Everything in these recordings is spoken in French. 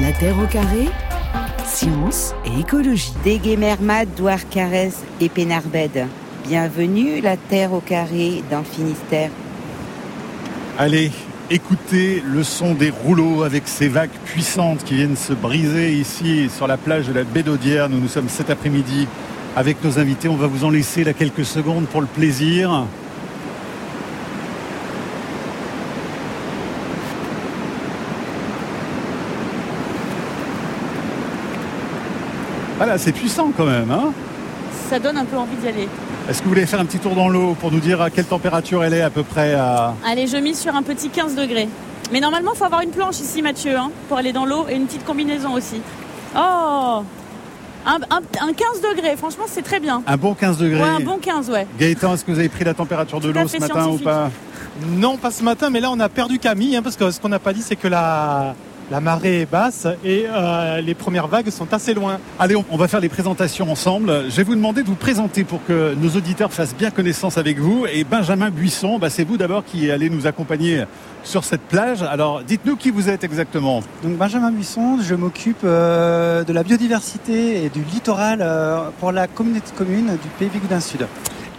La Terre au carré, science et écologie. Déguémermad, Douar Carès et Pénarbed. Bienvenue, la Terre au carré dans le Finistère. Allez, écoutez le son des rouleaux avec ces vagues puissantes qui viennent se briser ici sur la plage de la baie d'Audière. Nous nous sommes cet après-midi avec nos invités. On va vous en laisser là quelques secondes pour le plaisir. Voilà, c'est puissant quand même. Hein Ça donne un peu envie d'y aller. Est-ce que vous voulez faire un petit tour dans l'eau pour nous dire à quelle température elle est à peu près à... Allez, je mise sur un petit 15 degrés. Mais normalement, il faut avoir une planche ici, Mathieu, hein, pour aller dans l'eau et une petite combinaison aussi. Oh un, un- un 15 degrés, franchement, c'est très bien. Un bon 15 degrés. Ouais, un bon 15, ouais. Gaëtan, est-ce que vous avez pris la température de l'eau ce matin ou pas Non, pas ce matin, mais là on a perdu Camille, hein, parce que ce qu'on n'a pas dit, c'est que la, la marée est basse et euh, les premières vagues sont assez loin. Allez, on- on va faire les présentations ensemble. Je vais vous demander de vous présenter pour que nos auditeurs fassent bien connaissance avec vous. Et Benjamin Buisson, bah, c'est vous d'abord qui allez nous accompagner sur cette plage. Alors, dites-nous qui vous êtes exactement. Donc Benjamin Buisson, je m'occupe euh, de la biodiversité et du littoral euh, pour la communauté de communes du Pays Bigoudin Sud.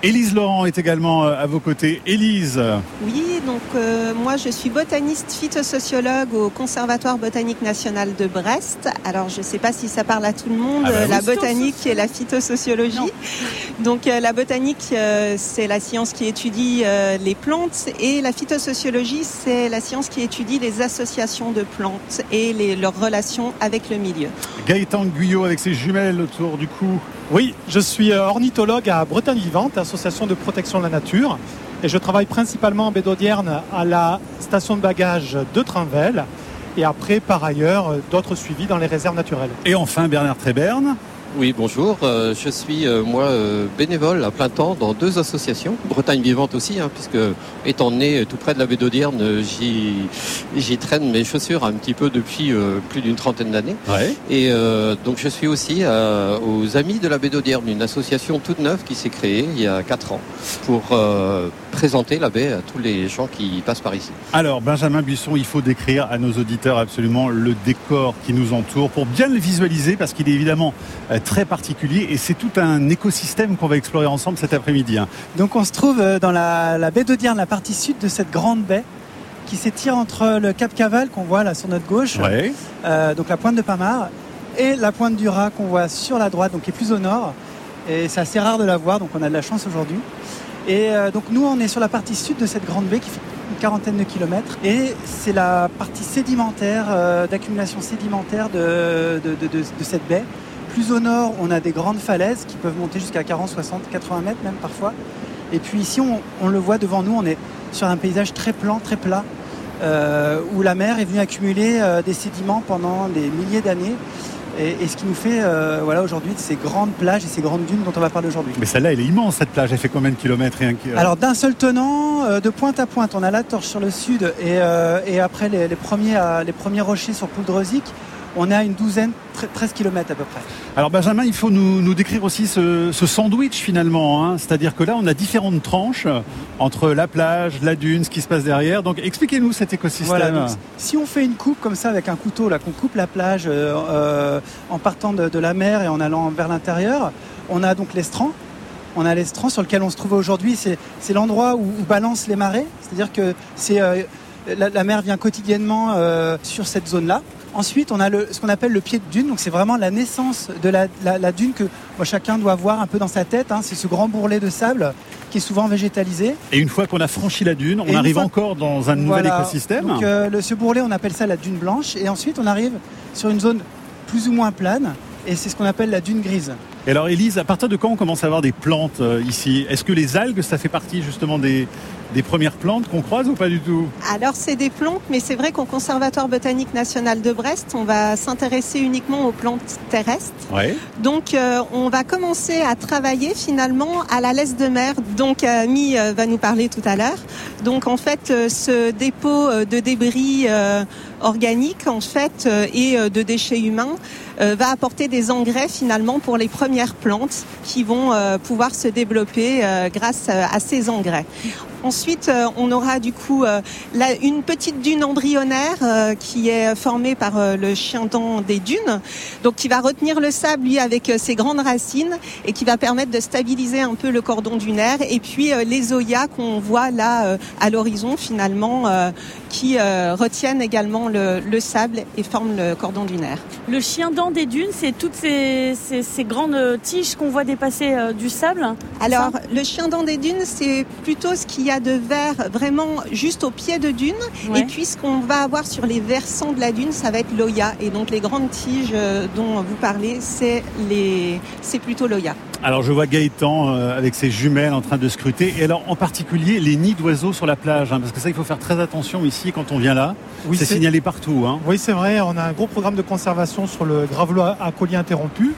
Élise Laurent est également euh, à vos côtés. Élise, Oui, donc euh, moi je suis botaniste phytosociologue au Conservatoire botanique national de Brest. Alors je ne sais pas si ça parle à tout le monde, Ah bah euh, la oui. botanique et la phytosociologie. Donc euh, la botanique euh, c'est la science qui étudie euh, les plantes et la phytosociologie c'est la science qui étudie les associations de plantes et les- leurs relations avec le milieu. Gaëtan Guyot avec ses jumelles autour du cou. Oui, je suis euh, ornithologue à Bretagne Vivante, association de protection de la nature, et je travaille principalement en baie à la station de bagages de Trinvel, et après, par ailleurs, euh, d'autres suivis dans les réserves naturelles. Et enfin, Bernard Tréberne. Oui, bonjour. Euh, je suis, euh, moi, euh, bénévole à plein temps dans deux associations. Bretagne Vivante aussi, hein, puisque étant né tout près de la baie d'Audierne, j'y, traîne mes chaussures un petit peu depuis plus d'une trentaine d'années. Ouais. Et donc je suis aussi aux Amis de la baie d'Audierne, une association toute neuve qui s'est créée il y a quatre ans pour présenter la baie à tous les gens qui passent par ici. Alors, Benjamin Buisson, il faut décrire à nos auditeurs absolument le décor qui nous entoure pour bien le visualiser parce qu'il est évidemment très particulier et c'est tout un écosystème qu'on va explorer ensemble cet après-midi. hein. Donc on se trouve euh, dans la, la baie d'Audierne, la partie sud de cette grande baie qui s'étire entre le Cap Caval qu'on voit là sur notre gauche, Ouais. euh, donc la pointe de Pamar, et la pointe du Raz qu'on voit sur la droite, donc qui est plus au nord. Et c'est assez rare de la voir, donc on a de la chance aujourd'hui. Et euh, donc nous, on est sur la partie sud de cette grande baie qui fait une quarantaine de kilomètres. Et c'est la partie sédimentaire, euh, d'accumulation sédimentaire de, de, de- de- de cette baie. Plus au nord, on a des grandes falaises qui peuvent monter jusqu'à 40, 60, 80 mètres même parfois. Et puis ici, on, on le voit devant nous, on est sur un paysage très plan, très plat, euh, où la mer est venue accumuler euh, des sédiments pendant des milliers d'années. Et, et ce qui nous fait euh, voilà, aujourd'hui ces grandes plages et ces grandes dunes dont on va parler aujourd'hui. Mais celle-là, elle est immense cette plage. Elle fait combien de kilomètres rien que- Alors d'un seul tenant, euh, de pointe à pointe, on a la torche sur le sud et, euh, et après les, les premiers, les premiers rochers sur Pouldreuzic, on est à une douzaine, tre- 13 km à peu près. Alors Benjamin, il faut nous, nous décrire aussi ce, ce sandwich finalement. hein. C'est-à-dire que là, on a différentes tranches entre la plage, la dune, ce qui se passe derrière. Donc expliquez-nous cet écosystème. Voilà, donc, si on fait une coupe comme ça avec un couteau, là, qu'on coupe la plage euh, euh, en partant de, de la mer et en allant vers l'intérieur, on a donc l'estran. On a l'estran sur lequel on se trouve aujourd'hui. C'est, c'est l'endroit où, où balancent les marées. C'est-à-dire que c'est, euh, la, la mer vient quotidiennement euh, sur cette zone-là. Ensuite, on a le, ce qu'on appelle le pied de dune. Donc, c'est vraiment la naissance de la, la- la dune que moi, chacun doit voir un peu dans sa tête. hein. C'est ce grand bourrelet de sable qui est souvent végétalisé. Et une fois qu'on a franchi la dune, on arrive fois- encore dans un nouvel Voilà. écosystème. Donc, euh, le, ce bourrelet, on appelle ça la dune blanche. Et ensuite, on arrive sur une zone plus ou moins plane. Et c'est ce qu'on appelle la dune grise. Et alors Élise, à partir de quand on commence à avoir des plantes euh, ici? Est-ce que les algues, ça fait partie justement des, des premières plantes qu'on croise ou pas du tout? Alors c'est des plantes, mais c'est vrai qu'au Conservatoire botanique national de Brest, on va s'intéresser uniquement aux plantes terrestres. Ouais. Donc euh, on va commencer à travailler finalement à la laisse de mer. Donc euh, Mi euh, va nous parler tout à l'heure. Donc en fait euh, ce dépôt de débris euh, organiques en fait euh, et de déchets humains va apporter des engrais finalement pour les premières plantes qui vont euh, pouvoir se développer euh, grâce euh, à ces engrais. Ensuite, euh, on aura du coup euh, une petite dune embryonnaire euh, qui est formée par euh, le chien dent des dunes, donc qui va retenir le sable lui avec euh, ses grandes racines et qui va permettre de stabiliser un peu le cordon dunaire. Et puis euh, les zoyas qu'on voit là euh, à l'horizon finalement, euh, qui euh, retiennent également le, le sable et forment le cordon dunaire. Le chien des dunes, c'est toutes ces, ces- ces grandes tiges qu'on voit dépasser euh, du sable. Alors, le chien dent des dunes, c'est plutôt ce qu'il y a de vert vraiment juste au pied de dune. Ouais. Et puis, ce qu'on va avoir sur les versants de la dune, ça va être l'oya. Et donc, les grandes tiges euh, dont vous parlez, c'est les, c'est plutôt l'oya. Alors je vois Gaëtan euh, avec ses jumelles en train de scruter. Et alors en particulier les nids d'oiseaux sur la plage, hein, parce que ça il faut faire très attention ici quand on vient là. Oui, c'est signalé partout. Hein. Oui, c'est vrai, on a un gros programme de conservation sur le gravelot collier interrompu,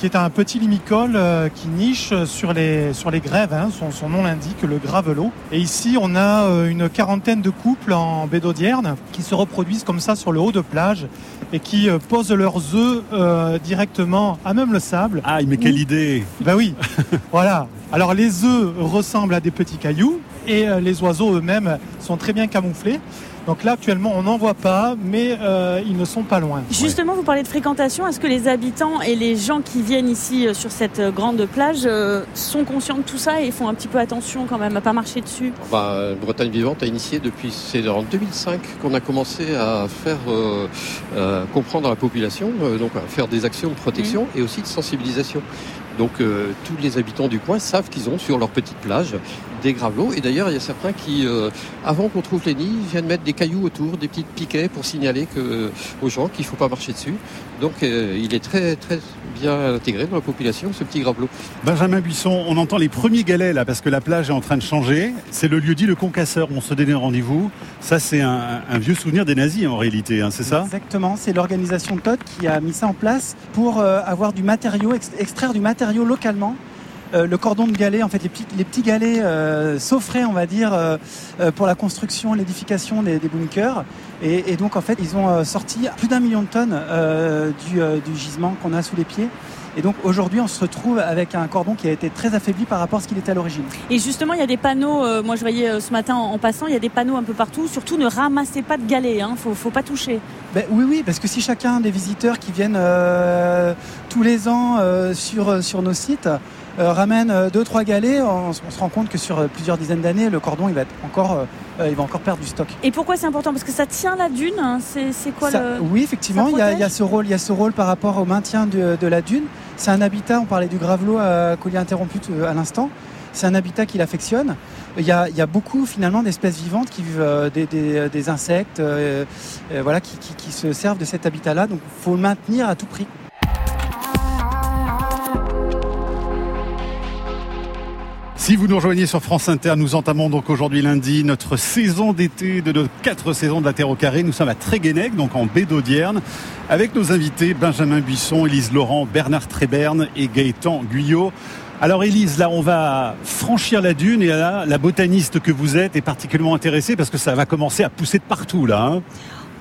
qui est un petit limicole euh, qui niche sur les, sur les grèves. hein. Son, son nom l'indique, le gravelot. Et ici, on a euh, une quarantaine de couples en baie d'Audierne qui se reproduisent comme ça sur le haut de plage et qui euh, posent leurs œufs euh, directement à même le sable. Ah mais quelle idée Ben oui, voilà. Alors les œufs ressemblent à des petits cailloux et les oiseaux eux-mêmes sont très bien camouflés. Donc là actuellement on n'en voit pas, mais euh, ils ne sont pas loin. Justement, vous parlez de fréquentation. Est-ce que les habitants et les gens qui viennent ici euh, sur cette euh, grande plage euh, sont conscients de tout ça et font un petit peu attention quand même à pas marcher dessus? Bah, Bretagne Vivante a initié depuis, c'est en 2005 qu'on a commencé à faire euh, euh, comprendre à la population, euh, donc à faire des actions de protection et aussi de sensibilisation. Donc euh, tous les habitants du coin savent qu'ils ont sur leur petite plage des gravelots. Et d'ailleurs, il y a certains qui, euh, avant qu'on trouve les nids, viennent mettre des cailloux autour, des petites piquets pour signaler que, aux gens qu'il ne faut pas marcher dessus. Donc euh, il est très très bien intégré dans la population, ce petit gravelot. Benjamin Buisson, on entend les premiers galets là parce que la plage est en train de changer. C'est le lieu dit le Concasseur où on se donnait rendez-vous. Ça c'est un, un vieux souvenir des nazis en réalité, hein, c'est ça? Exactement, c'est l'organisation TOT qui a mis ça en place pour euh, avoir du matériau, ex- extraire du matériau localement. Euh, le cordon de galets, en fait, les petits, les petits galets euh, s'offraient, on va dire, euh, euh, pour la construction, l'édification des, des bunkers. Et, et donc, en fait, ils ont euh, sorti plus d'un million de tonnes euh, du, euh, du gisement qu'on a sous les pieds. Et donc, aujourd'hui, on se retrouve avec un cordon qui a été très affaibli par rapport à ce qu'il était à l'origine. Et justement, il y a des panneaux. euh, moi, je voyais euh, ce matin en, en passant, il y a des panneaux un peu partout. Surtout, ne ramassez pas de galets. Hein, faut, faut pas toucher. Ben, oui, oui, parce que si chacun des visiteurs qui viennent euh, tous les ans euh, sur, sur nos sites euh, ramène euh, deux trois galets, on, on se rend compte que sur euh, plusieurs dizaines d'années, le cordon il va être encore, euh, il va encore perdre du stock. Et pourquoi c'est important? Parce que ça tient la dune. hein, C'est quoi Ça- le Oui, effectivement, il y, a, il y a protège? ce rôle, il y a ce rôle par rapport au maintien de, de la dune. C'est un habitat. On parlait du gravelot à collier interrompu euh, à l'instant. C'est un habitat qu'il affectionne. Il y, a, il y a beaucoup finalement d'espèces vivantes qui vivent euh, des, des- des insectes, euh, euh, voilà, qui, qui- qui se servent de cet habitat-là. Donc, il faut le maintenir à tout prix. Si vous nous rejoignez sur France Inter, nous entamons donc aujourd'hui lundi notre saison d'été de nos quatre saisons de la Terre au Carré. Nous sommes à Tréguenec, donc en baie d'Audierne, avec nos invités Benjamin Buisson, Élise Laurent, Bernard Tréberne et Gaëtan Guyot. Alors Élise, là on va franchir la dune et là la botaniste que vous êtes est particulièrement intéressée parce que ça va commencer à pousser de partout là. hein.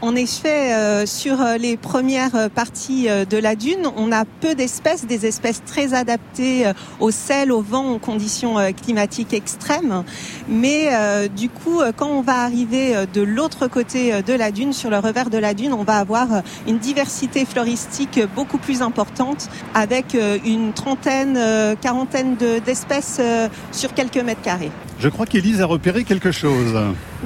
En effet, euh, sur euh, les premières euh, parties de la dune, on a peu d'espèces, des espèces très adaptées au sel, au vent, aux conditions climatiques extrêmes. Mais du coup, quand on va arriver de l'autre côté de la dune, sur le revers de la dune, on va avoir une diversité floristique beaucoup plus importante, avec une trentaine, quarantaine de- d'espèces sur quelques mètres carrés. Je crois qu'Élise a repéré quelque chose.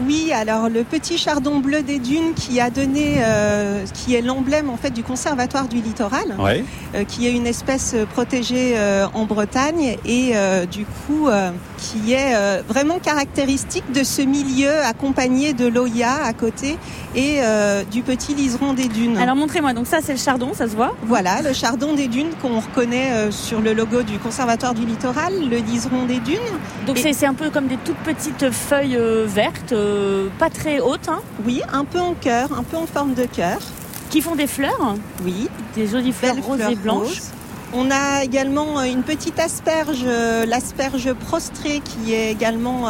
Oui, alors le petit chardon bleu des dunes qui a donné, euh, qui est l'emblème en fait du conservatoire du littoral, Ouais. euh, qui est une espèce protégée euh, en Bretagne et euh, du coup euh, qui est euh, vraiment caractéristique de ce milieu accompagné de l'Oya à côté et euh, du petit liseron des dunes. Alors montrez-moi. Donc ça, c'est le chardon, ça se voit? Voilà, le chardon des dunes qu'on reconnaît euh, sur le logo du conservatoire du littoral, le liseron des dunes. Donc Et- c'est c'est un peu comme des toutes petites feuilles euh, vertes, euh, pas très hautes, hein, Oui, un peu en cœur, un peu en forme de cœur. qui font des fleurs, Oui, des jolies fleurs roses fleurs et blanches. roses. On a également euh, une petite asperge, l'asperge prostrée, qui est également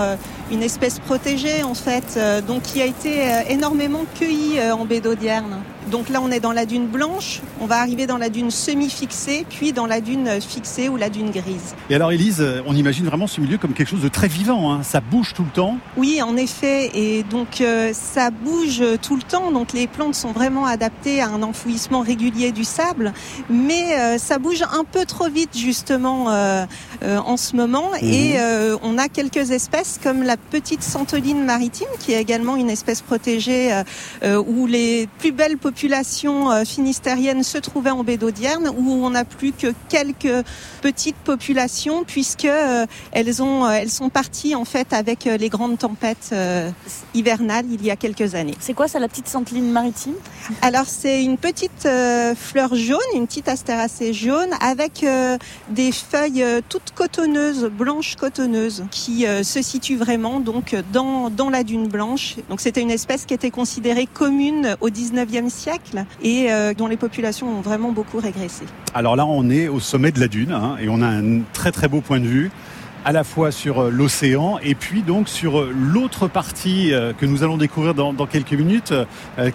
une espèce protégée en fait, euh, donc qui a été euh, énormément cueillie euh, en baie d'Audierne. Donc là, on est dans la dune blanche, on va arriver dans la dune semi-fixée, puis dans la dune fixée ou la dune grise. Et alors, Élise, on imagine vraiment ce milieu comme quelque chose de très vivant. Hein. Ça bouge tout le temps. Oui, en effet. Et donc, euh, ça bouge tout le temps. Donc, les plantes sont vraiment adaptées à un enfouissement régulier du sable. Mais euh, ça bouge un peu trop vite, justement, euh, en ce moment. Et on a quelques espèces comme la petite santoline maritime, qui est également une espèce protégée où les plus belles populations finistériennes se trouvaient en baie d'Audierne, où on n'a plus que quelques petites populations, puisque elles ont, elles sont parties en fait avec les grandes tempêtes hivernales il y a quelques années. C'est quoi ça, la petite santoline maritime? Alors c'est une petite fleur jaune, une petite astéracée jaune, avec des feuilles toutes cotonneuses, blanches cotonneuses, qui se situent vraiment donc dans, dans la dune blanche. Donc c'était une espèce qui était considérée commune au 19e siècle et dont les populations ont vraiment beaucoup régressé. Alors là, on est au sommet de la dune hein, et on a un très très beau point de vue à la fois sur l'océan et puis donc sur l'autre partie que nous allons découvrir dans, quelques minutes,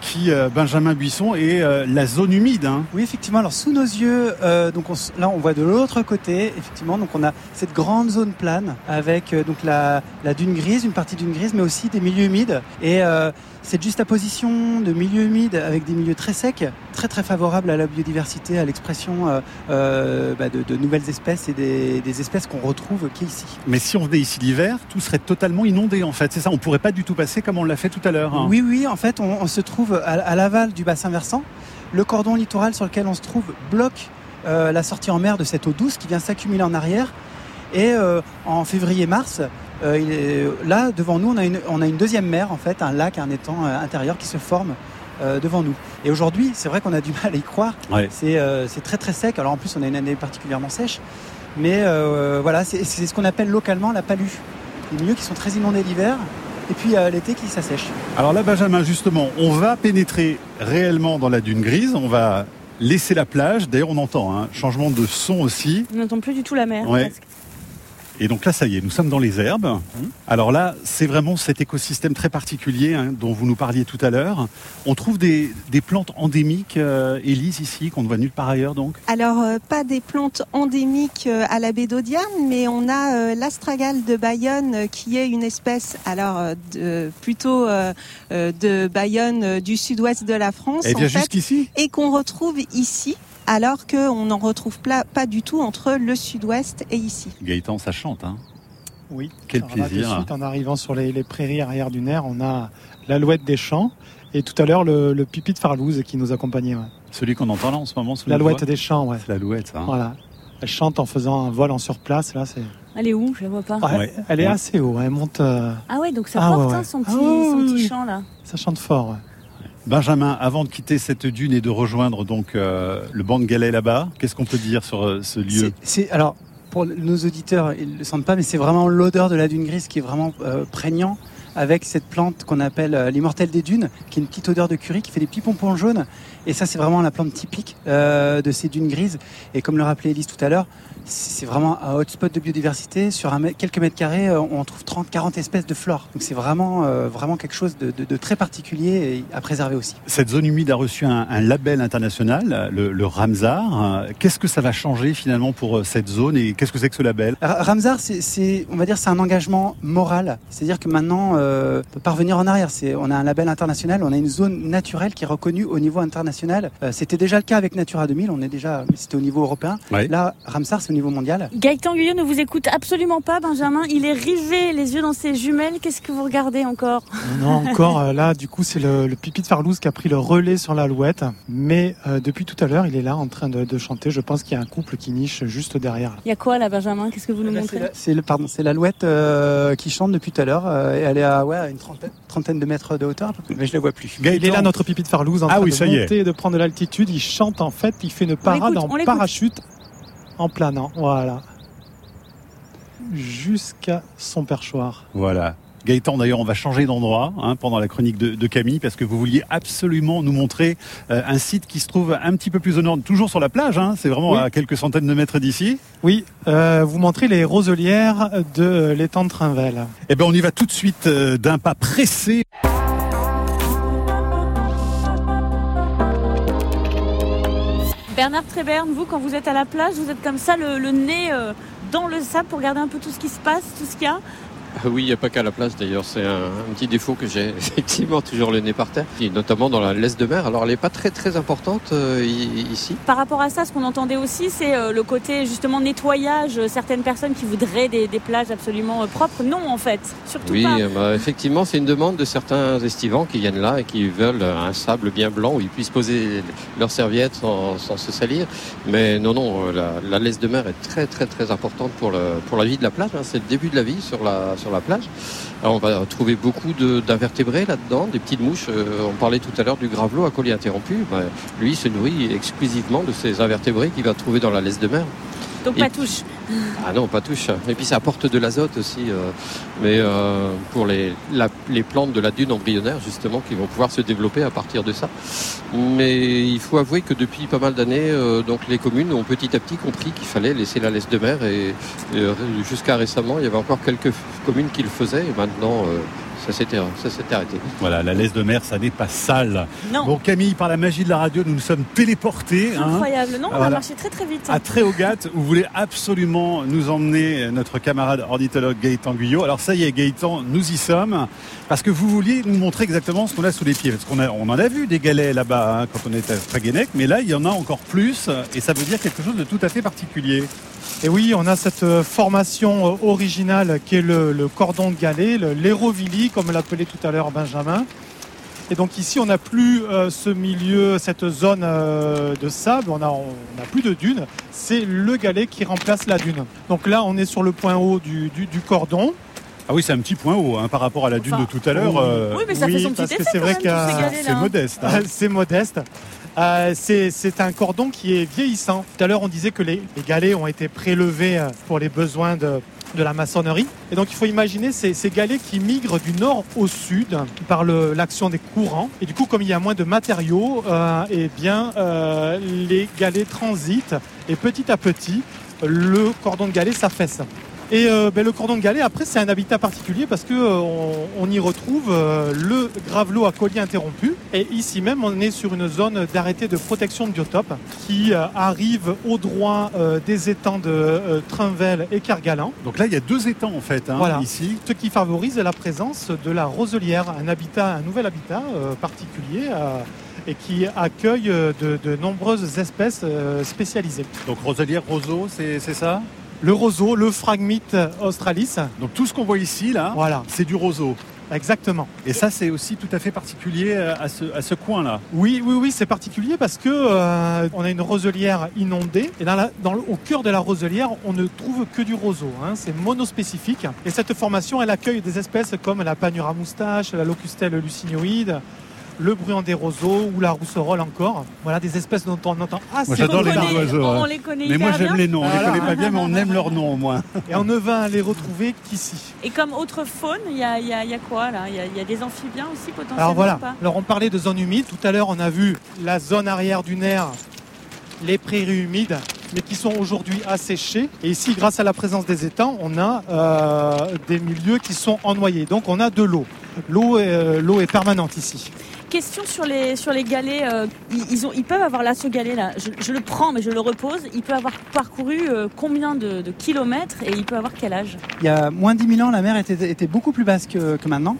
qui Benjamin Buisson est la zone humide. Hein. Oui, effectivement. Alors sous nos yeux, euh, donc on, là on voit de l'autre côté, effectivement, donc on a cette grande zone plane avec donc la, dune grise, une partie dune grise, mais aussi des milieux humides et euh, cette juxtaposition de milieux humides avec des milieux très secs, très très favorable à la biodiversité, à l'expression euh, euh, bah de, de, nouvelles espèces et des, des espèces qu'on retrouve qui ici. Mais si on venait ici l'hiver, tout serait totalement inondé en fait. C'est ça, on pourrait pas du tout passer comme on l'a fait tout à l'heure. Hein. Oui, oui, en fait, on, on se trouve à, à l'aval du bassin versant. Le cordon littoral sur lequel on se trouve bloque euh, la sortie en mer de cette eau douce qui vient s'accumuler en arrière. Et euh, en février-mars, euh, il est, là, devant nous, on a, une, on a une deuxième mer, en fait, un lac, un étang euh, intérieur qui se forme euh, devant nous. Et aujourd'hui, c'est vrai qu'on a du mal à y croire. Ouais. C'est euh, très très sec. Alors en plus, on a une année particulièrement sèche. Mais euh, voilà, c'est ce qu'on appelle localement la palue. Des milieux qui sont très inondés l'hiver. Et puis l'été qui s'assèche. Alors là, Benjamin, justement, on va pénétrer réellement dans la dune grise. On va laisser la plage. D'ailleurs, on entend un hein, changement de son aussi. On n'entend plus du tout la mer. Ouais. Et donc là, ça y est, nous sommes dans les herbes. Mmh. Alors là, c'est vraiment cet écosystème très particulier hein, dont vous nous parliez tout à l'heure. On trouve des, des plantes endémiques, euh, Élise, ici, qu'on ne voit nulle part ailleurs donc? Alors, euh, pas des plantes endémiques euh, à la baie d'Audierne, mais on a euh, l'astragale de Bayonne, euh, qui est une espèce, alors de, plutôt de Bayonne du sud-ouest de la France. Elle vient jusqu'ici? Et qu'on retrouve ici alors qu'on n'en retrouve pas, pas du tout entre le sud-ouest et ici. Gaëtan, ça chante, hein? Oui. Quel Alors plaisir. Là, de suite, en arrivant sur les, les, prairies arrière du Nerf, on a l'alouette des champs et tout à l'heure le, le, pipi de Farlouse qui nous accompagnait. Ouais. Celui qu'on entend là en ce moment L'alouette des champs, ouais. C'est l'alouette, hein. Voilà. Elle chante en faisant un vol en surplace, là, c'est... Elle est où? Je la vois pas. Ouais, ouais. Elle est assez haut, elle monte... Euh... Ah ouais, donc ça ah, porte hein, son petit, ah, son petit chant, là. Ça chante fort, ouais. Benjamin, avant de quitter cette dune et de rejoindre donc euh, le banc de galets là-bas, qu'est-ce qu'on peut dire sur euh, ce lieu? C'est alors pour nos auditeurs, ils le sentent pas, mais c'est vraiment l'odeur de la dune grise qui est vraiment euh, prégnant avec cette plante qu'on appelle euh, l'immortel des dunes, qui est une petite odeur de curry, qui fait des petits pompons jaunes. Et ça, c'est vraiment la plante typique euh, de ces dunes grises. Et comme le rappelait Elise tout à l'heure, c'est vraiment un hotspot de biodiversité. Sur un, quelques mètres carrés, on trouve 30, 40 espèces de flore. Donc c'est vraiment, euh, vraiment quelque chose de, de, de, très particulier et à préserver aussi. Cette zone humide a reçu un, un label international, le, le Ramsar. Qu'est-ce que ça va changer finalement pour cette zone et qu'est-ce que c'est que ce label? Ramsar, c'est, on va dire, c'est un engagement moral. C'est-à-dire que maintenant, euh, on peut pas revenir en arrière. C'est, on a un label international, on a une zone naturelle qui est reconnue au niveau international. Euh, c'était déjà le cas avec Natura 2000, on est déjà, c'était au niveau européen. Ouais. Là, Ramsar, c'est au niveau mondial. Gaëtan Guyot ne vous écoute absolument pas, Benjamin. Il est rivé, les yeux dans ses jumelles. Qu'est-ce que vous regardez encore? Non, encore. Euh, là, du coup, c'est le, le, pipi de Farlouse qui a pris le relais sur l'alouette. Mais euh, depuis tout à l'heure, il est là en train de, de chanter. Je pense qu'il y a un couple qui niche juste derrière. Il y a quoi là, Benjamin? Qu'est-ce que vous nous Là, montrez? C'est le, pardon, c'est l'alouette euh, qui chante depuis tout à l'heure. Euh, et elle est à, ouais, à une trentaine, trentaine de mètres de hauteur, mais je ne la vois plus. Gaëtan. Il est là, notre pipi de Farlouse, en ah train oui, de ça monter, de prendre de l'altitude. Il chante en fait, il fait une parade écoute, en parachute en planant. Voilà. Jusqu'à son perchoir. Voilà. Gaëtan, d'ailleurs, on va changer d'endroit hein, pendant la chronique de, de, Camille parce que vous vouliez absolument nous montrer euh, un site qui se trouve un petit peu plus au nord, toujours sur la plage. Hein, c'est vraiment oui. à quelques centaines de mètres d'ici. Oui, euh, vous montrez les roselières de l'étang de Trinvel. Eh bien, on y va tout de suite euh, d'un pas pressé. Bernard Tréberne, vous, quand vous êtes à la plage, vous êtes comme ça, le, le nez euh, dans le sable pour regarder un peu tout ce qui se passe, tout ce qu'il y a Oui, il n'y a pas qu'à la plage d'ailleurs, c'est un, un petit défaut que j'ai, effectivement, toujours le nez par terre, et notamment dans la laisse de mer. Alors elle n'est pas très très importante euh, ici. Par rapport à ça, ce qu'on entendait aussi, c'est euh, le côté justement nettoyage. Euh, Certaines personnes qui voudraient des, des plages absolument euh, propres, non en fait, surtout Oui, pas. euh, bah, effectivement, c'est une demande de certains estivants qui viennent là et qui veulent un sable bien blanc où ils puissent poser leurs serviettes sans, sans se salir. Mais non, non, euh, la, la laisse de mer est très très très importante pour, le, pour la vie de la plage. hein. C'est le début de la vie sur la, sur la plage. Alors, on va trouver beaucoup d'invertébrés là-dedans, des petites mouches. Euh, on parlait tout à l'heure du gravelot à collier interrompu. Bah, lui, se nourrit exclusivement de ces invertébrés qu'il va trouver dans la laisse de mer. Donc pas touche. Ah non, pas touche. Et puis ça apporte de l'azote aussi, euh, mais euh, pour les, la- les plantes de la dune embryonnaire justement qui vont pouvoir se développer à partir de ça. Mais il faut avouer que depuis pas mal d'années, euh, donc les communes ont petit à petit compris qu'il fallait laisser la laisse de mer et, et, jusqu'à récemment, il y avait encore quelques communes qui le faisaient et maintenant euh, ça s'était ça s'était arrêté. Voilà, la laisse de mer, ça n'est pas sale. Non, Bon, Camille, par la magie de la radio, nous nous sommes téléportés hein, incroyable. Non, on Voilà. va marcher très très vite. à Tréogat, où vous voulez absolument nous emmener notre camarade ornithologue Gaëtan Guyot. Alors ça y est, Gaëtan, nous y sommes, parce que vous vouliez nous montrer exactement ce qu'on a sous les pieds. Parce qu'on a, on en a vu des galets là-bas hein, quand on était à Fraguenec, mais là, il y en a encore plus, et ça veut dire quelque chose de tout à fait particulier. Et oui, on a cette euh, formation euh, originale qui est le, le cordon de galet, le- l'érovili, comme l'appelait tout à l'heure Benjamin. Et donc ici, on n'a plus euh, ce milieu, cette zone euh, de sable, on n'a on plus de dune. C'est le galet qui remplace la dune. Donc là, on est sur le point haut du, du- du cordon. Ah oui, c'est un petit point haut hein, par rapport à la dune Enfin, de tout à l'heure. oui. euh, Oui, mais ça fait son petit parce que effet c'est vrai galets, c'est modeste. hein. c'est modeste. Euh, c'est un cordon qui est vieillissant. Tout à l'heure, on disait que les, galets ont été prélevés euh, pour les besoins de, la maçonnerie. Et donc, il faut imaginer ces, galets qui migrent du nord au sud par l'action des courants. Et du coup, comme il y a moins de matériaux, euh, eh bien, les galets transitent. Et petit à petit, le cordon de galet s'affaisse. Et euh, ben, le cordon de galet, après, c'est un habitat particulier parce que euh, on, on y retrouve euh, le gravelot à collier interrompu. Et ici même, on est sur une zone d'arrêté de protection de biotope qui euh, arrive au droit des étangs de Trinvel et Kergalan. Donc là, il y a deux étangs en fait, hein, Voilà. ici. Ce qui favorise la présence de la roselière, un habitat, un nouvel habitat particulier. et qui accueille de, de nombreuses espèces spécialisées. Donc roselière, roseau, c'est ça? Le roseau, le phragmite australis, Donc tout ce qu'on voit ici, là, voilà, c'est du roseau. exactement. Et ça, c'est aussi tout à fait particulier euh, à ce, à ce coin-là. Oui, oui, oui, c'est particulier parce que euh, on a une roselière inondée et dans la- dans le- au cœur de la roselière, on ne trouve que du roseau. hein, c'est monospécifique. Et cette formation, elle accueille des espèces comme la panure à moustache, la locustelle lucinoïde, le bruant des roseaux ou la rousserolle encore. Voilà des espèces dont on entend assez Moi, j'adore On les noms connaît- d'oiseaux, On hein. les connaît Mais moi, j'aime les noms. On les Voilà. connaît pas bien, mais on aime leurs noms au moins. Et on ne va les retrouver qu'ici. Et comme autre faune, il y a, y y quoi là? Il y, a, il y a des amphibiens aussi potentiellement Alors voilà, pas? Alors on parlait de zone humide. Tout à l'heure, on a vu la zone arrière du nerf, les prairies humides, mais qui sont aujourd'hui asséchées. Et ici, grâce à la présence des étangs, on a euh, des milieux qui sont ennoyés. Donc on a de l'eau. L'eau est, euh, l'eau est permanente ici. Question sur les, sur les galets. euh, ils, ils ont, ils peuvent avoir là ce galet là. Je, je le prends mais je le repose. Il peut avoir parcouru euh, combien de, de kilomètres et il peut avoir quel âge? Il y a moins de 10 000 ans, la mer était, était beaucoup plus basse que, que maintenant.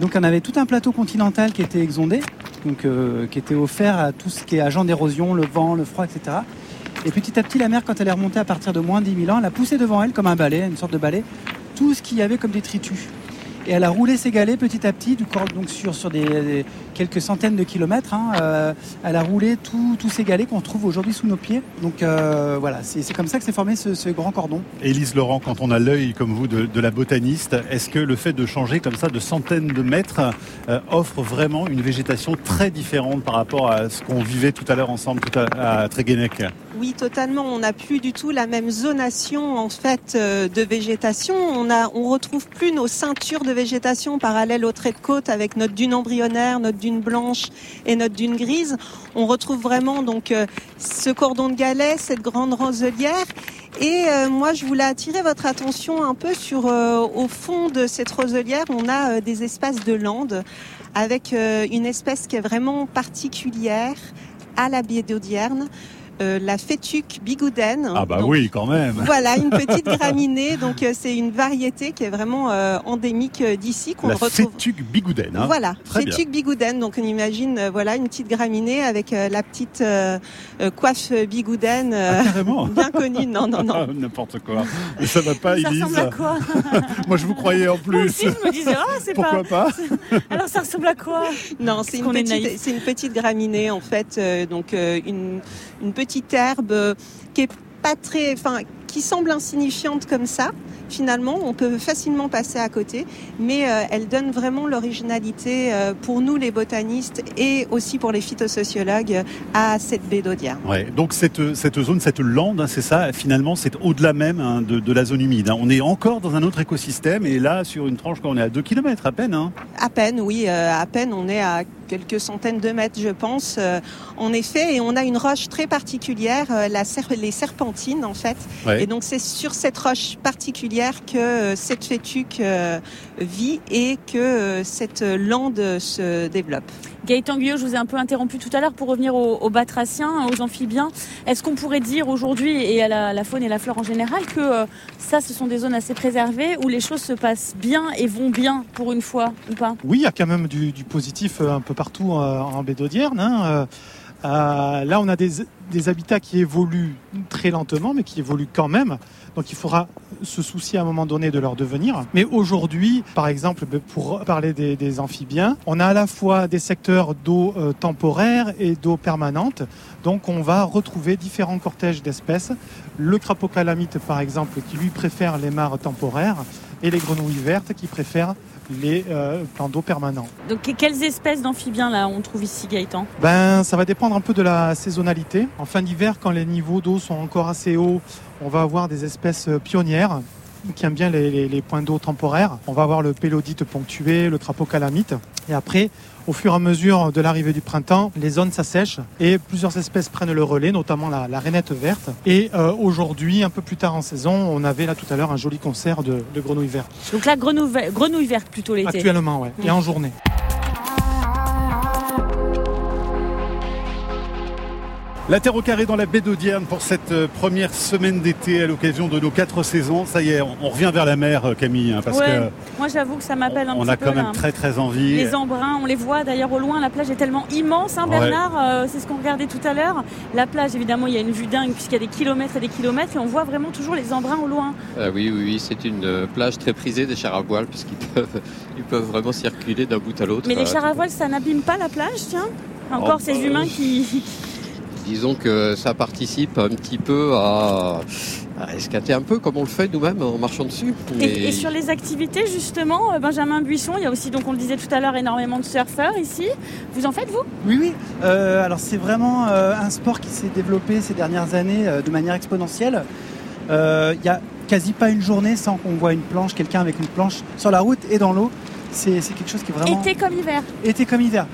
Donc on avait tout un plateau continental qui était exondé, donc, euh, qui était offert à tout ce qui est agent d'érosion, le vent, le froid, etc. Et petit à petit, la mer, quand elle est remontée à partir de moins de 10 000 ans, elle a poussé devant elle comme un balai, une sorte de balai, tout ce qu'il y avait comme détritus. Et elle a roulé ses galets petit à petit, donc sur, sur des, quelques centaines de kilomètres. hein, euh, elle a roulé tous ces galets qu'on trouve aujourd'hui sous nos pieds. Donc euh, voilà, c'est comme ça que s'est formé ce, grand cordon. Élise Laurent, quand on a l'œil comme vous de, de la botaniste, est-ce que le fait de changer comme ça de centaines de mètres euh, offre vraiment une végétation très différente par rapport à ce qu'on vivait tout à l'heure ensemble tout à, à Tréguenec Oui, totalement. On n'a plus du tout la même zonation en fait euh, de végétation. On a, on retrouve plus nos ceintures de végétation parallèles au trait de côte avec notre dune embryonnaire, notre dune blanche et notre dune grise. On retrouve vraiment donc euh, ce cordon de galets, cette grande roselière. Et euh, moi, je voulais attirer votre attention un peu sur, au fond de cette roselière, on a des espaces de landes avec une espèce qui est vraiment particulière à la baie d'Audierne euh, la fétuque bigouden. Ah bah Donc, oui, quand même. Voilà, une petite graminée. Donc euh, c'est une variété qui est vraiment euh, endémique d'ici qu'on La retrouve. fétuque bigouden. hein. Voilà, Très bien. fétuque bigouden. Donc on imagine euh, voilà une petite graminée avec euh, la petite coiffe bigouden euh, Ah, carrément. bien connue. Non, non, non. N'importe quoi. Mais ça va pas, Ça Elise. ressemble à quoi Moi, je vous croyais en Moi plus. aussi, je me disais, ah, c'est Pourquoi pas? pas Alors, ça ressemble à quoi? Non, c'est une, petite- une petite graminée en fait, euh, donc euh, une, une petite herbe euh, qui est pas très, enfin, qui semble insignifiante comme ça. Finalement, on peut facilement passer à côté, mais euh, elle donne vraiment l'originalité euh, pour nous les botanistes et aussi pour les phytosociologues à cette baie d'Audierne. Ouais, donc cette, cette zone, cette lande, hein, c'est ça, finalement, c'est au-delà même hein, de, de la zone humide. hein. On est encore dans un autre écosystème et là, sur une tranche, quand on est à 2 km à peine. Hein. À peine, oui, euh, à peine. On est à quelques centaines de mètres, je pense. euh, en effet, et on a une roche très particulière, euh, la les serpentines, en fait. Ouais. Et donc, c'est sur cette roche particulière que euh, cette fétuque euh, vit et que euh, cette lande se développe. Gaëtan Guyot, je vous ai un peu interrompu tout à l'heure pour revenir aux, aux batraciens, aux amphibiens. Est-ce qu'on pourrait dire aujourd'hui, et à la, la faune et la flore en général, que euh, ça, ce sont des zones assez préservées où les choses se passent bien et vont bien pour une fois ou pas? Oui, il y a quand même du, du positif un peu partout euh, en baie d'Audierne. hein. Euh, là, on a des, des habitats qui évoluent très lentement, mais qui évoluent quand même. Donc, il faudra se soucier à un moment donné de leur devenir. Mais aujourd'hui, par exemple, ben, pour parler des, amphibiens, on a à la fois des secteurs d'eau euh, temporaire et d'eau permanente. Donc, on va retrouver différents cortèges d'espèces. Le crapaud calamite, par exemple, qui lui préfère les mares temporaires, et les grenouilles vertes qui préfèrent les euh, plans d'eau permanents. Donc, que- quelles espèces d'amphibiens là on trouve ici, Gaëtan? Ben, ça va dépendre un peu de la saisonnalité. En fin d'hiver, quand les niveaux d'eau sont encore assez hauts, on va avoir des espèces euh, pionnières qui aiment bien les, les- les points d'eau temporaires. On va avoir le pélodite ponctué, le crapaud calamite. Et après, au fur et à mesure de l'arrivée du printemps, les zones s'assèchent et plusieurs espèces prennent le relais, notamment la, la rainette verte. Et euh, aujourd'hui, un peu plus tard en saison, on avait là tout à l'heure un joli concert de, de grenouilles vertes. Donc là, grenouille, grenouille verte plutôt l'été. Actuellement, ouais. Et en journée. La Terre au carré dans la baie d'Audierne pour cette euh, première semaine d'été à l'occasion de nos quatre saisons. Ça y est, on, on revient vers la mer, euh, Camille, hein, parce Ouais, moi j'avoue que ça m'appelle un on petit a peu quand même là. très très envie. Les embruns, on les voit d'ailleurs au loin, la plage est tellement immense, hein, Ouais. Bernard, euh, c'est ce qu'on regardait tout à l'heure. La plage, évidemment, il y a une vue dingue puisqu'il y a des kilomètres et des kilomètres et on voit vraiment toujours les embruns au loin. Oui, oui, oui, c'est une plage très prisée des chars à voile puisqu'ils peuvent, ils peuvent vraiment circuler d'un bout à l'autre. Mais les chars à voile, ça n'abîme pas la plage, tiens Encore Oh, ces bah, humains qui... Disons que ça participe un petit peu à, à escater un peu comme on le fait nous-mêmes en marchant dessus. Et, Mais- et sur les activités, justement, euh, Benjamin Buisson, il y a aussi, donc on le disait tout à l'heure, énormément de surfeurs ici. Vous en faites, vous? Oui, oui. Euh, alors c'est vraiment euh, un sport qui s'est développé ces dernières années euh, de manière exponentielle. Euh, Il n'y a quasi pas une journée sans qu'on voit une planche, quelqu'un avec une planche sur la route et dans l'eau. C'est c'est quelque chose qui est vraiment Été comme hiver. été comme hiver.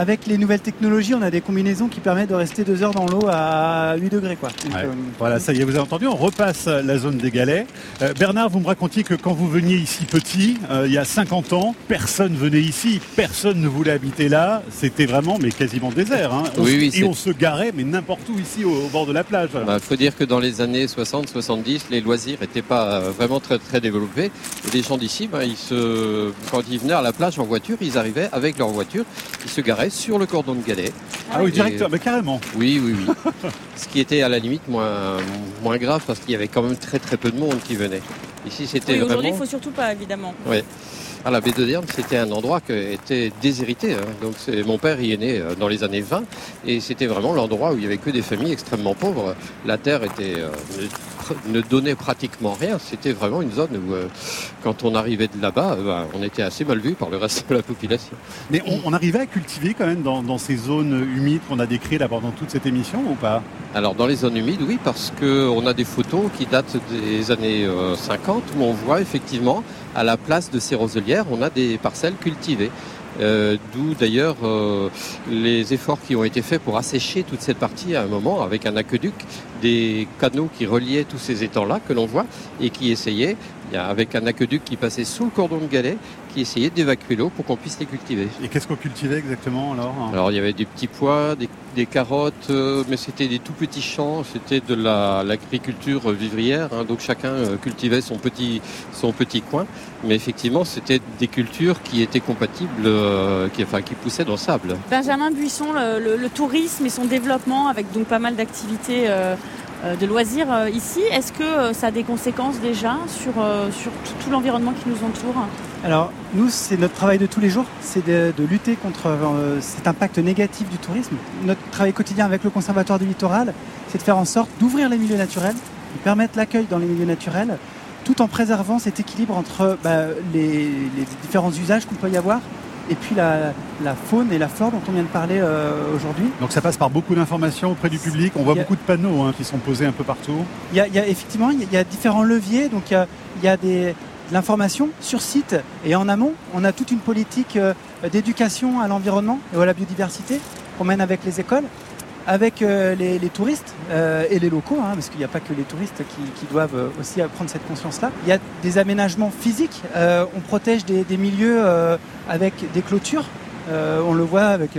Avec les nouvelles technologies, on a des combinaisons qui permettent de rester deux heures dans l'eau à 8 degrés. Quoi. Donc, Ouais. euh, Voilà, ça y est, vous avez entendu, on repasse la zone des galets. Euh, Bernard, vous me racontiez que quand vous veniez ici petit, euh, il y a 50 ans, personne venait ici, personne ne voulait habiter là. C'était vraiment, mais quasiment désert. Hein. On Oui, se- oui, et on se garait, mais n'importe où ici, au, au bord de la plage. Il Bah, faut dire que dans les années 60-70, les loisirs n'étaient pas vraiment très, très développés. Et les gens d'ici, bah, ils se, quand ils venaient à la plage en voiture, ils arrivaient avec leur voiture, ils se garaient sur le cordon de galets. Ah oui, directeur, mais carrément. Oui, oui, oui. Ce qui était à la limite moins, moins grave parce qu'il y avait quand même très très peu de monde qui venait. Ici, c'était Oui, aujourd'hui, vraiment... il faut surtout pas, évidemment. À la baie de Derne, c'était un endroit qui était déshérité. hein. Donc c'est mon père y est né euh, dans les années 20 et c'était vraiment l'endroit où il y avait que des familles extrêmement pauvres. La terre était euh, ne, donnait pratiquement rien. C'était vraiment une zone où euh, quand on arrivait de là-bas, euh, ben, on était assez mal vu par le reste de la population. Mais on, on arrivait à cultiver quand même dans, dans ces zones humides qu'on a décrites là pendant toute cette émission ou pas? Alors dans les zones humides, oui, parce qu'on a des photos qui datent des années euh, 50 où on voit effectivement à la place de ces roselières, on a des parcelles cultivées. Euh, D'où d'ailleurs euh, les efforts qui ont été faits pour assécher toute cette partie à un moment avec un aqueduc, des canaux qui reliaient tous ces étangs-là que l'on voit et qui essayaient, avec un aqueduc qui passait sous le cordon de galets, qui essayaient d'évacuer l'eau pour qu'on puisse les cultiver. Et qu'est-ce qu'on cultivait exactement alors Alors il y avait des petits pois, des, des carottes, euh, mais c'était des tout petits champs, c'était de la- l'agriculture vivrière, hein, donc chacun euh, cultivait son petit, son petit coin. Mais effectivement, c'était des cultures qui étaient compatibles, euh, qui, enfin, qui poussaient dans le sable. Benjamin Buisson, le, le- le tourisme et son développement avec donc pas mal d'activités euh, de loisirs ici, est-ce que ça a des conséquences déjà sur, sur tout, tout l'environnement qui nous entoure? Alors, nous, c'est notre travail de tous les jours, c'est de, de lutter contre euh, cet impact négatif du tourisme. Notre travail quotidien avec le Conservatoire du Littoral, c'est de faire en sorte d'ouvrir les milieux naturels, de permettre l'accueil dans les milieux naturels, tout en préservant cet équilibre entre bah, les, les différents usages qu'on peut y avoir et puis la, la faune et la flore dont on vient de parler euh, aujourd'hui. Donc ça passe par beaucoup d'informations auprès du public. On voit a- beaucoup de panneaux hein, qui sont posés un peu partout. Il y a, il y a- effectivement, il y a- différents leviers. Donc, il y a, il y a des, de l'information sur site et en amont. On a toute une politique euh, d'éducation à l'environnement et à la biodiversité qu'on mène avec les écoles, avec euh, les, touristes euh, et les locaux, hein, parce qu'il n'y a pas que les touristes qui, doivent aussi prendre cette conscience-là. Il y a des aménagements physiques. On protège des, milieux avec des clôtures. On le voit avec.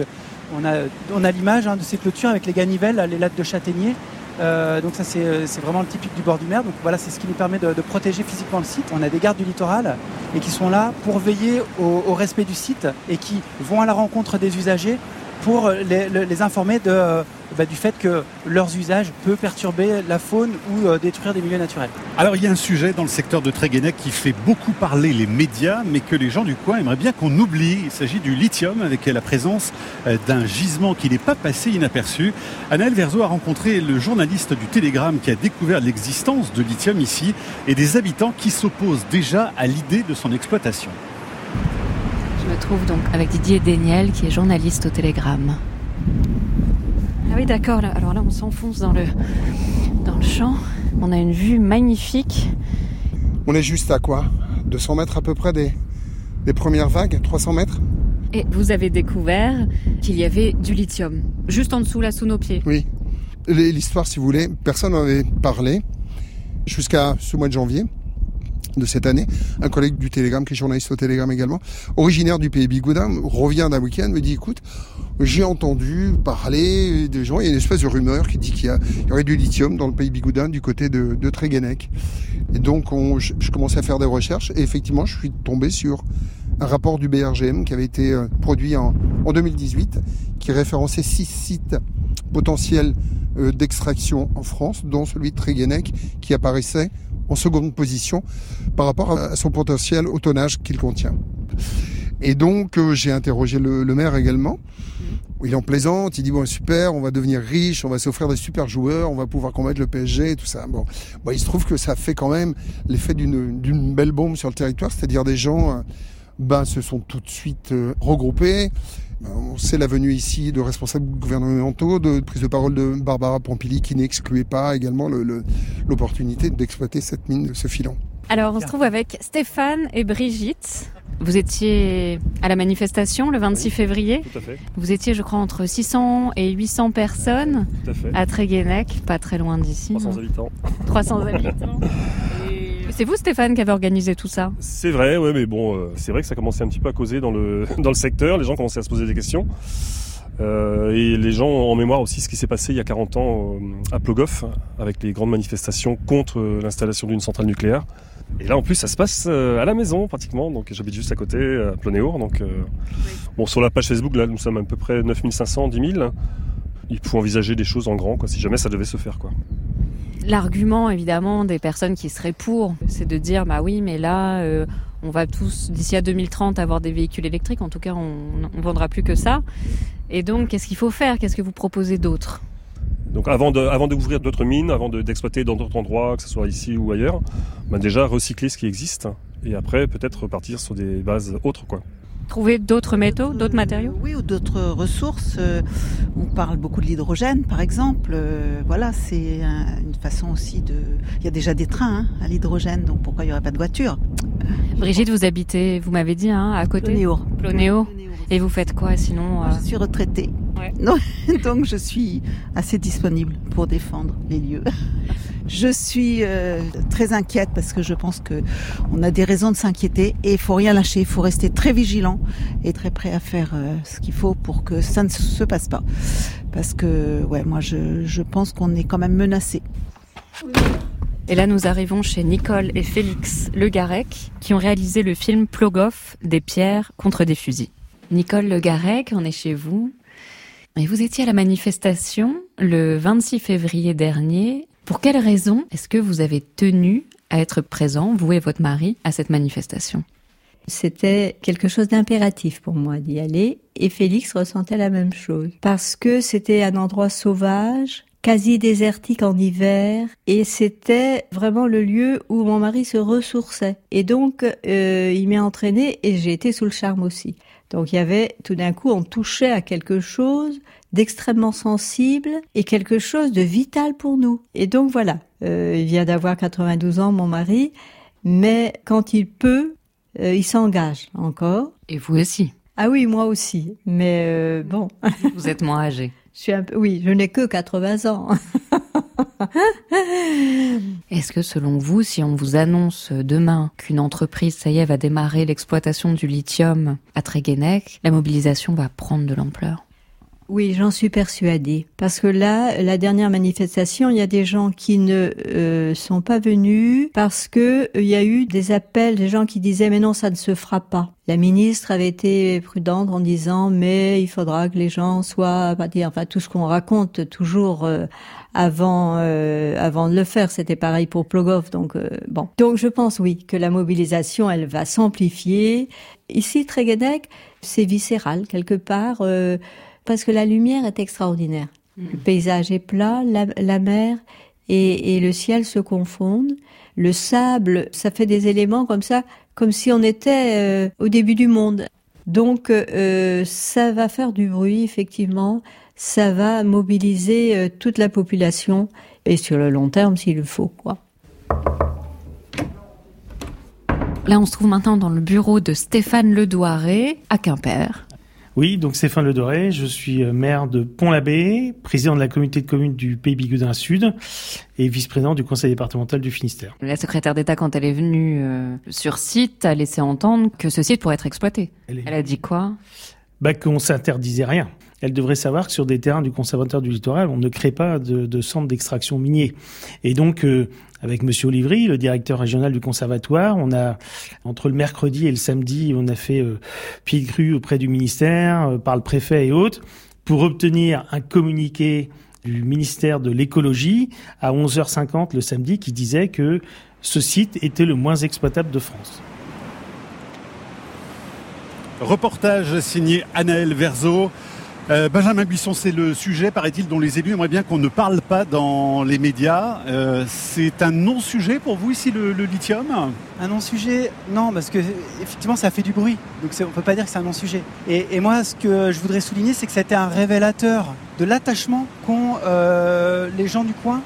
On a, on a l'image hein, de ces clôtures avec les ganivelles, les lattes de châtaigniers. Euh, donc ça c'est euh, c'est vraiment le typique du bord du mer. Donc voilà, c'est ce qui nous permet de, protéger physiquement le site. On a des gardes du littoral et qui sont là pour veiller au respect du site et qui vont à la rencontre des usagers pour les, informer euh, bah, du fait que leurs usages peuvent perturber la faune ou euh, détruire des milieux naturels. Alors il y a un sujet dans le secteur de Tréguenec qui fait beaucoup parler les médias, mais que les gens du coin aimeraient bien qu'on oublie. Il s'agit du lithium, avec la présence euh, d'un gisement qui n'est pas passé inaperçu. Anaël Verzo a rencontré le journaliste du Télégramme qui a découvert l'existence de lithium ici et des habitants qui s'opposent déjà à l'idée de son exploitation. Trouve donc avec Didier Déniel, qui est journaliste au Télégramme. Ah oui, d'accord. Alors là, on s'enfonce dans le, dans le champ. On a une vue magnifique. On est juste à quoi? 200 mètres à peu près des, des premières vagues? 300 mètres? Et vous avez découvert qu'il y avait du lithium, juste en dessous, là, sous nos pieds. Oui. L'histoire, si vous voulez, personne n'en avait parlé jusqu'à ce mois de janvier de cette année. Un collègue du Télégramme, qui est journaliste au Télégramme également, originaire du pays Bigoudin, revient d'un week-end, me dit, écoute, j'ai entendu parler des gens, il y a une espèce de rumeur qui dit qu'il y, y aurait du lithium dans le pays Bigoudin du côté de, de Tréguenec. Et donc, on- je, je commençais à faire des recherches et effectivement, je suis tombé sur un rapport du BRGM qui avait été euh, produit en, en 2018, qui référençait six sites potentiels euh, d'extraction en France, dont celui de Tréguenec, qui apparaissait en seconde position par rapport à son potentiel au tonnage qu'il contient. Et donc, euh, j'ai interrogé le, le maire également. Il en plaisante, il dit bon super, on va devenir riche, on va s'offrir des super joueurs, on va pouvoir combattre le PSG et tout ça. Bon, bon il se trouve que ça fait quand même l'effet d'une d'une belle bombe sur le territoire, c'est-à-dire des gens euh, ben, se sont tout de suite euh, regroupés. Ben, On sait la venue ici de responsables gouvernementaux, de prise de parole de Barbara Pompili qui n'excluait pas également le- le- l'opportunité d'exploiter cette mine, ce filon. Alors, on se trouve avec Stéphane et Brigitte. Vous étiez à la manifestation le 26 février. Tout à fait, Vous étiez, je crois, entre 600 et 800 personnes tout à fait. à Tréguenec, pas très loin d'ici. 300 non habitants. 300 habitants. C'est vous, Stéphane, qui avez organisé tout ça? C'est vrai, ouais, mais bon, euh, c'est vrai que ça commençait un petit peu à causer dans le, dans le secteur. Les gens commençaient à se poser des questions. Euh, et les gens ont en mémoire aussi ce qui s'est passé il y a 40 ans euh, à Plogoff, avec les grandes manifestations contre l'installation d'une centrale nucléaire. Et là, en plus, ça se passe à la maison, pratiquement. Donc, j'habite juste à côté, à Plonéour. Donc, bon, sur la page Facebook, là, nous sommes à peu près 9500, 10 000. Il faut envisager des choses en grand, quoi, si jamais ça devait se faire, quoi. L'argument, évidemment, des personnes qui seraient pour, c'est de dire, bah oui, mais là, euh, on va tous, d'ici à 2030, avoir des véhicules électriques. En tout cas, on ne vendra plus que ça. Et donc, qu'est-ce qu'il faut faire? Qu'est-ce que vous proposez d'autre? Donc avant avant d'ouvrir d'autres mines, avant de- d'exploiter dans d'autres endroits, que ce soit ici ou ailleurs, bah déjà recycler ce qui existe et après peut-être repartir sur des bases autres quoi. Trouver d'autres métaux, d'autres matériaux? Oui, ou d'autres ressources. Euh, On parle beaucoup de l'hydrogène, par exemple. Euh, Voilà, c'est un- une façon aussi de. Il y a déjà des trains hein, à l'hydrogène, donc pourquoi il n'y aurait pas de voiture? Brigitte, vous habitez, vous m'avez dit, hein, à côté? Plonéour. Plonéo. Et vous faites quoi sinon euh? Je suis retraitée. Donc je suis assez disponible pour défendre les lieux. Je suis euh, très inquiète parce que je pense que on a des raisons de s'inquiéter et il faut rien lâcher, il faut rester très vigilant et très prêt à faire euh, ce qu'il faut pour que ça ne se passe pas. Parce que ouais, moi je, je pense qu'on est quand même menacé. Et là, nous arrivons chez Nicole et Félix Le Garec, qui ont réalisé le film Plogoff, des pierres contre des fusils. Nicole Le Garec, on est chez vous. Vous étiez à la manifestation le 26 février dernier. Pour quelle raison est-ce que vous avez tenu à être présent, vous et votre mari, à cette manifestation? C'était quelque chose d'impératif pour moi d'y aller et Félix ressentait la même chose parce que c'était un endroit sauvage, quasi désertique en hiver et c'était vraiment le lieu où mon mari se ressourçait et donc euh, il m'a entraîné et j'ai été sous le charme aussi. Donc il y avait tout d'un coup on touchait à quelque chose d'extrêmement sensible et quelque chose de vital pour nous. Et donc voilà, euh, il vient d'avoir 92 ans mon mari, mais quand il peut, euh, il s'engage encore. Et vous aussi Ah oui, moi aussi, mais euh, bon. Vous êtes moins âgé. Je suis un peu, oui, je n'ai que 80 ans. Est-ce que selon vous, si on vous annonce demain qu'une entreprise, ça y est, va démarrer l'exploitation du lithium à Tréguenec, la mobilisation va prendre de l'ampleur? Oui, j'en suis persuadée. Parce que là, la dernière manifestation, il y a des gens qui ne euh, sont pas venus parce que euh, il y a eu des appels des gens qui disaient mais non, ça ne se fera pas. La ministre avait été prudente en disant mais il faudra que les gens soient, enfin tout ce qu'on raconte toujours euh, avant avant de le faire. C'était pareil pour Plogov. Donc bon. Donc je pense oui que la mobilisation elle va s'amplifier. Ici, Tréguedec, c'est viscéral quelque part parce que la lumière est extraordinaire. Le paysage est plat, la, mer et, le ciel se confondent. Le sable, ça fait des éléments comme ça, comme si on était euh, au début du monde. Donc euh, ça va faire du bruit, effectivement. Ça va mobiliser euh, toute la population et sur le long terme s'il le faut, quoi. Là, on se trouve maintenant dans le bureau de Stéphane Ledouaré à Quimper. Oui, donc Stéphane Le Doré, je suis euh, maire de Pont-l'Abbé, président de la communauté de communes du Pays Bigoudin Sud et vice-président du conseil départemental du Finistère. La secrétaire d'État, quand elle est venue euh, sur site, a laissé entendre que ce site pourrait être exploité. Elle, a dit quoi? Bah, Qu'on s'interdisait rien elle devrait savoir que sur des terrains du conservateur du littoral, on ne crée pas de, centre d'extraction minier. Et donc, euh, avec Monsieur Olivry, le directeur régional du conservatoire, on a entre le mercredi et le samedi, on a fait euh, pied de crue auprès du ministère, euh, par le préfet et autres, pour obtenir un communiqué du ministère de l'écologie à 11h50 le samedi qui disait que ce site était le moins exploitable de France. Reportage signé Anaël Verzo. Euh, Benjamin Buisson, c'est le sujet, paraît-il, dont les élus aimeraient bien qu'on ne parle pas dans les médias. Euh, c'est un non-sujet pour vous ici, le, lithium? Un non-sujet? Non, parce que effectivement, ça fait du bruit. Donc on ne peut pas dire que c'est un non-sujet. Et, moi, ce que je voudrais souligner, c'est que c'était un révélateur de l'attachement qu'ont euh, les gens du coin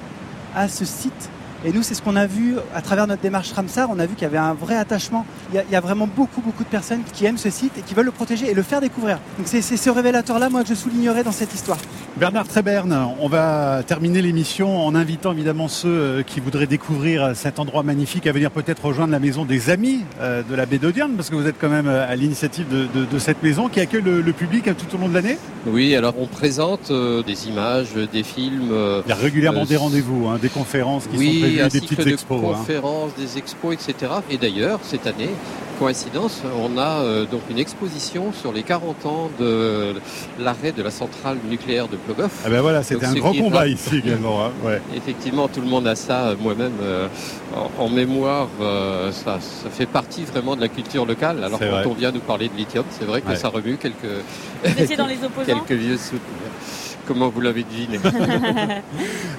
à ce site et nous, c'est ce qu'on a vu à travers notre démarche Ramsar. On a vu qu'il y avait un vrai attachement. Il y, a, vraiment beaucoup, beaucoup de personnes qui aiment ce site et qui veulent le protéger et le faire découvrir. Donc c'est ce révélateur-là, moi, que je soulignerai dans cette histoire. Bernard Tréberne, on va terminer l'émission en invitant évidemment ceux euh, qui voudraient découvrir cet endroit magnifique à venir peut-être rejoindre la maison des amis euh, de la baie d'Audierne, parce que vous êtes quand même euh, à l'initiative de, cette maison qui accueille le, public tout au long de l'année. Oui, alors on présente des images, des films. Il y a régulièrement des rendez-vous, hein, des conférences qui sont prévues, des petites expos. Des hein. conférences, des expos, etc. Et d'ailleurs, cette année, coïncidence, on a euh, donc une exposition sur les 40 ans de l'arrêt de la centrale nucléaire de Plogoff. Ah ben voilà, c'était un grand combat ici également. Hein, Effectivement, tout le monde a ça. Euh, moi-même, euh, en, mémoire, ça, fait partie vraiment de la culture locale. Alors quand on vient nous parler de lithium, c'est vrai que ça remue quelques, quelques vieux souvenirs comment vous l'avez deviné.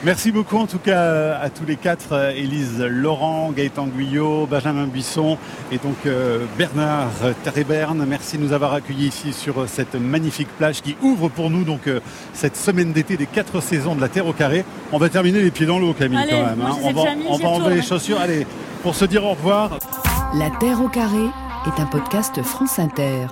Merci beaucoup en tout cas à tous les quatre, Élise Laurent, Gaëtan Guyot, Benjamin Buisson et donc euh, Bernard Terreberne. Merci de nous avoir accueillis ici sur cette magnifique plage qui ouvre pour nous donc euh, cette semaine d'été des quatre saisons de la Terre au carré. On va terminer les pieds dans l'eau Camille quand même. Hein. On va, on va enlever les chaussures. Allez, pour se dire au revoir. La Terre au carré est un podcast France Inter.